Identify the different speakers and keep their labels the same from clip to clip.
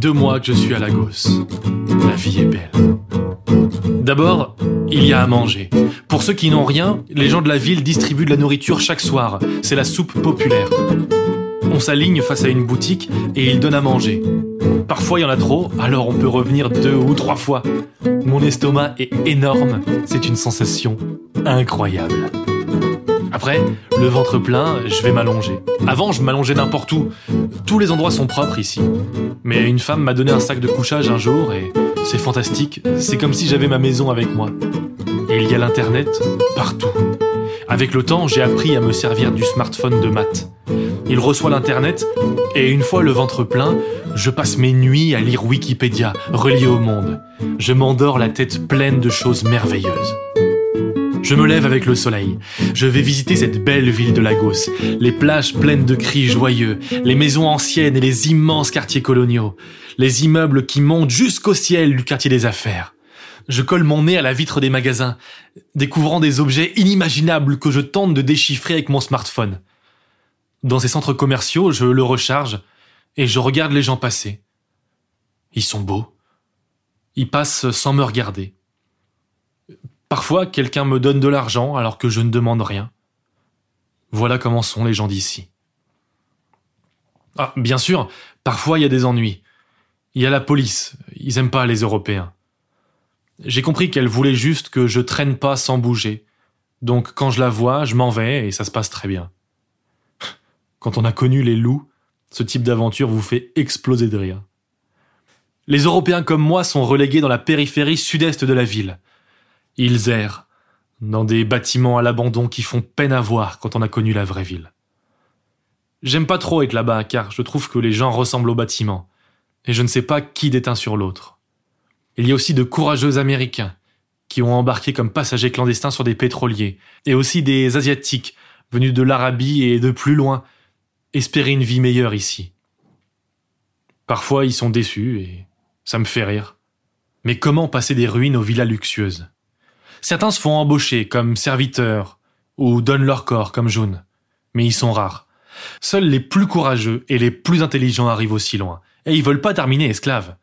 Speaker 1: Deux mois que je suis à Lagos. La vie est belle. D'abord, il y a à manger. Pour ceux qui n'ont rien, les gens de la ville distribuent de la nourriture chaque soir. C'est la soupe populaire. On s'aligne face à une boutique et ils donnent à manger. Parfois il y en a trop, alors on peut revenir deux ou trois fois. Mon estomac est énorme, c'est une sensation incroyable. Après, le ventre plein, je vais m'allonger. Avant, je m'allongeais n'importe où. Tous les endroits sont propres ici. Mais une femme m'a donné un sac de couchage un jour et c'est fantastique. C'est comme si j'avais ma maison avec moi. Et il y a l'internet partout. Avec le temps, j'ai appris à me servir du smartphone de maths. Il reçoit l'internet et une fois le ventre plein, je passe mes nuits à lire Wikipédia, relié au monde. Je m'endors la tête pleine de choses merveilleuses. Je me lève avec le soleil. Je vais visiter cette belle ville de Lagos, les plages pleines de cris joyeux, les maisons anciennes et les immenses quartiers coloniaux, les immeubles qui montent jusqu'au ciel du quartier des affaires. Je colle mon nez à la vitre des magasins, découvrant des objets inimaginables que je tente de déchiffrer avec mon smartphone. Dans ces centres commerciaux, je le recharge et je regarde les gens passer. Ils sont beaux. Ils passent sans me regarder. Parfois, quelqu'un me donne de l'argent alors que je ne demande rien. Voilà comment sont les gens d'ici. Ah, bien sûr, parfois il y a des ennuis. Il y a la police, ils aiment pas les Européens. J'ai compris qu'elle voulait juste que je traîne pas sans bouger. Donc quand je la vois, je m'en vais et ça se passe très bien. Quand on a connu les loups, ce type d'aventure vous fait exploser de rire. Les Européens comme moi sont relégués dans la périphérie sud-est de la ville. Ils errent dans des bâtiments à l'abandon qui font peine à voir quand on a connu la vraie ville. J'aime pas trop être là-bas car je trouve que les gens ressemblent aux bâtiments et je ne sais pas qui déteint sur l'autre. Il y a aussi de courageux Américains qui ont embarqué comme passagers clandestins sur des pétroliers et aussi des Asiatiques venus de l'Arabie et de plus loin espérer une vie meilleure ici. Parfois ils sont déçus et ça me fait rire. Mais comment passer des ruines aux villas luxueuses? Certains se font embaucher comme serviteurs ou donnent leur corps comme June. Mais ils sont rares. Seuls les plus courageux et les plus intelligents arrivent aussi loin. Et ils veulent pas terminer esclaves.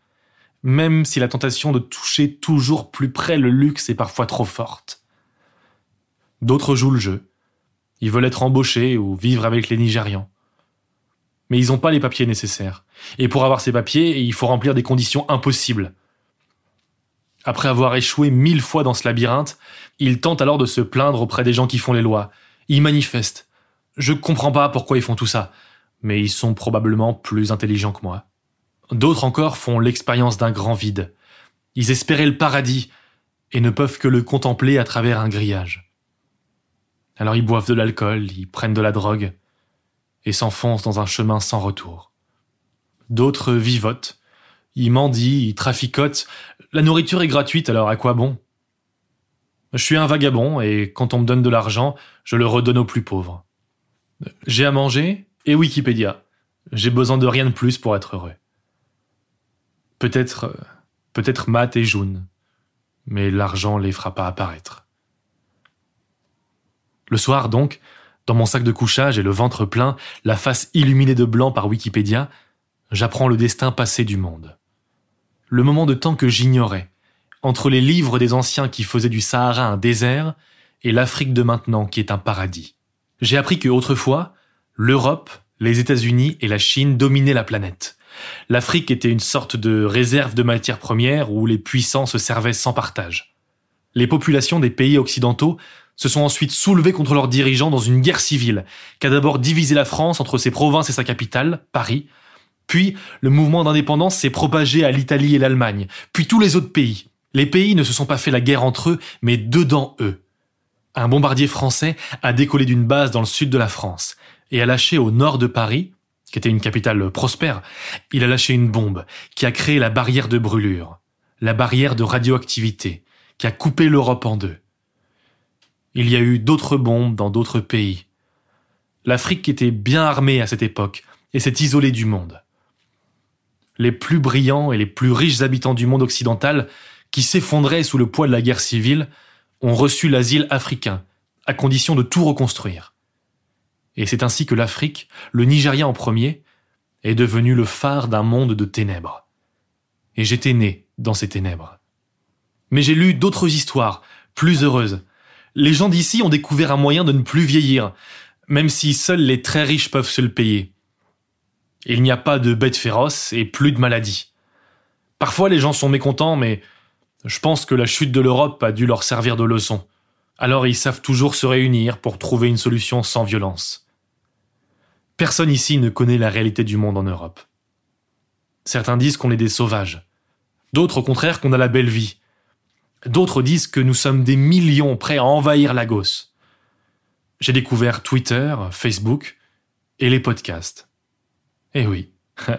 Speaker 1: Même si la tentation de toucher toujours plus près le luxe est parfois trop forte. D'autres jouent le jeu. Ils veulent être embauchés ou vivre avec les Nigérians. Mais ils n'ont pas les papiers nécessaires. Et pour avoir ces papiers, il faut remplir des conditions impossibles. Après avoir échoué mille fois dans ce labyrinthe, ils tentent alors de se plaindre auprès des gens qui font les lois. Ils manifestent. Je comprends pas pourquoi ils font tout ça, mais ils sont probablement plus intelligents que moi. D'autres encore font l'expérience d'un grand vide. Ils espéraient le paradis et ne peuvent que le contempler à travers un grillage. Alors ils boivent de l'alcool, ils prennent de la drogue et s'enfoncent dans un chemin sans retour. D'autres vivotent, ils mendient, ils traficotent, la nourriture est gratuite, alors à quoi bon? Je suis un vagabond, et quand on me donne de l'argent, je le redonne aux plus pauvres. J'ai à manger et Wikipédia. J'ai besoin de rien de plus pour être heureux. Peut-être, peut-être Matt et June, mais l'argent les fera pas apparaître. Le soir, donc, dans mon sac de couchage et le ventre plein, la face illuminée de blanc par Wikipédia, j'apprends le destin passé du monde le moment de temps que j'ignorais, entre les livres des anciens qui faisaient du Sahara un désert et l'Afrique de maintenant qui est un paradis. J'ai appris que autrefois, l'Europe, les États-Unis et la Chine dominaient la planète. L'Afrique était une sorte de réserve de matières premières où les puissants se servaient sans partage. Les populations des pays occidentaux se sont ensuite soulevées contre leurs dirigeants dans une guerre civile, qui a d'abord divisé la France entre ses provinces et sa capitale, Paris, puis, le mouvement d'indépendance s'est propagé à l'Italie et l'Allemagne, puis tous les autres pays. Les pays ne se sont pas fait la guerre entre eux, mais dedans eux. Un bombardier français a décollé d'une base dans le sud de la France et a lâché au nord de Paris, qui était une capitale prospère, il a lâché une bombe qui a créé la barrière de brûlure, la barrière de radioactivité, qui a coupé l'Europe en deux. Il y a eu d'autres bombes dans d'autres pays. L'Afrique était bien armée à cette époque et s'est isolée du monde. Les plus brillants et les plus riches habitants du monde occidental, qui s'effondraient sous le poids de la guerre civile, ont reçu l'asile africain, à condition de tout reconstruire. Et c'est ainsi que l'Afrique, le Nigeria en premier, est devenu le phare d'un monde de ténèbres. Et j'étais né dans ces ténèbres. Mais j'ai lu d'autres histoires, plus heureuses. Les gens d'ici ont découvert un moyen de ne plus vieillir, même si seuls les très riches peuvent se le payer. Il n'y a pas de bêtes féroces et plus de maladies. Parfois les gens sont mécontents, mais je pense que la chute de l'Europe a dû leur servir de leçon. Alors ils savent toujours se réunir pour trouver une solution sans violence. Personne ici ne connaît la réalité du monde en Europe. Certains disent qu'on est des sauvages. D'autres au contraire qu'on a la belle vie. D'autres disent que nous sommes des millions prêts à envahir Lagos. J'ai découvert Twitter, Facebook et les podcasts. Eh oui,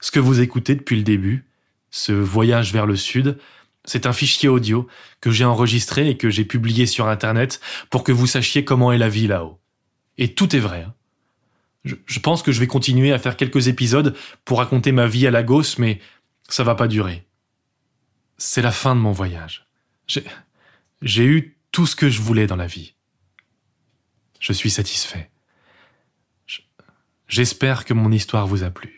Speaker 1: ce que vous écoutez depuis le début, ce voyage vers le sud, c'est un fichier audio que j'ai enregistré et que j'ai publié sur Internet pour que vous sachiez comment est la vie là-haut. Et tout est vrai. Hein. Je, pense que je vais continuer à faire quelques épisodes pour raconter ma vie à Lagos, mais ça va pas durer. C'est la fin de mon voyage. J'ai eu tout ce que je voulais dans la vie. Je suis satisfait. J'espère que mon histoire vous a plu.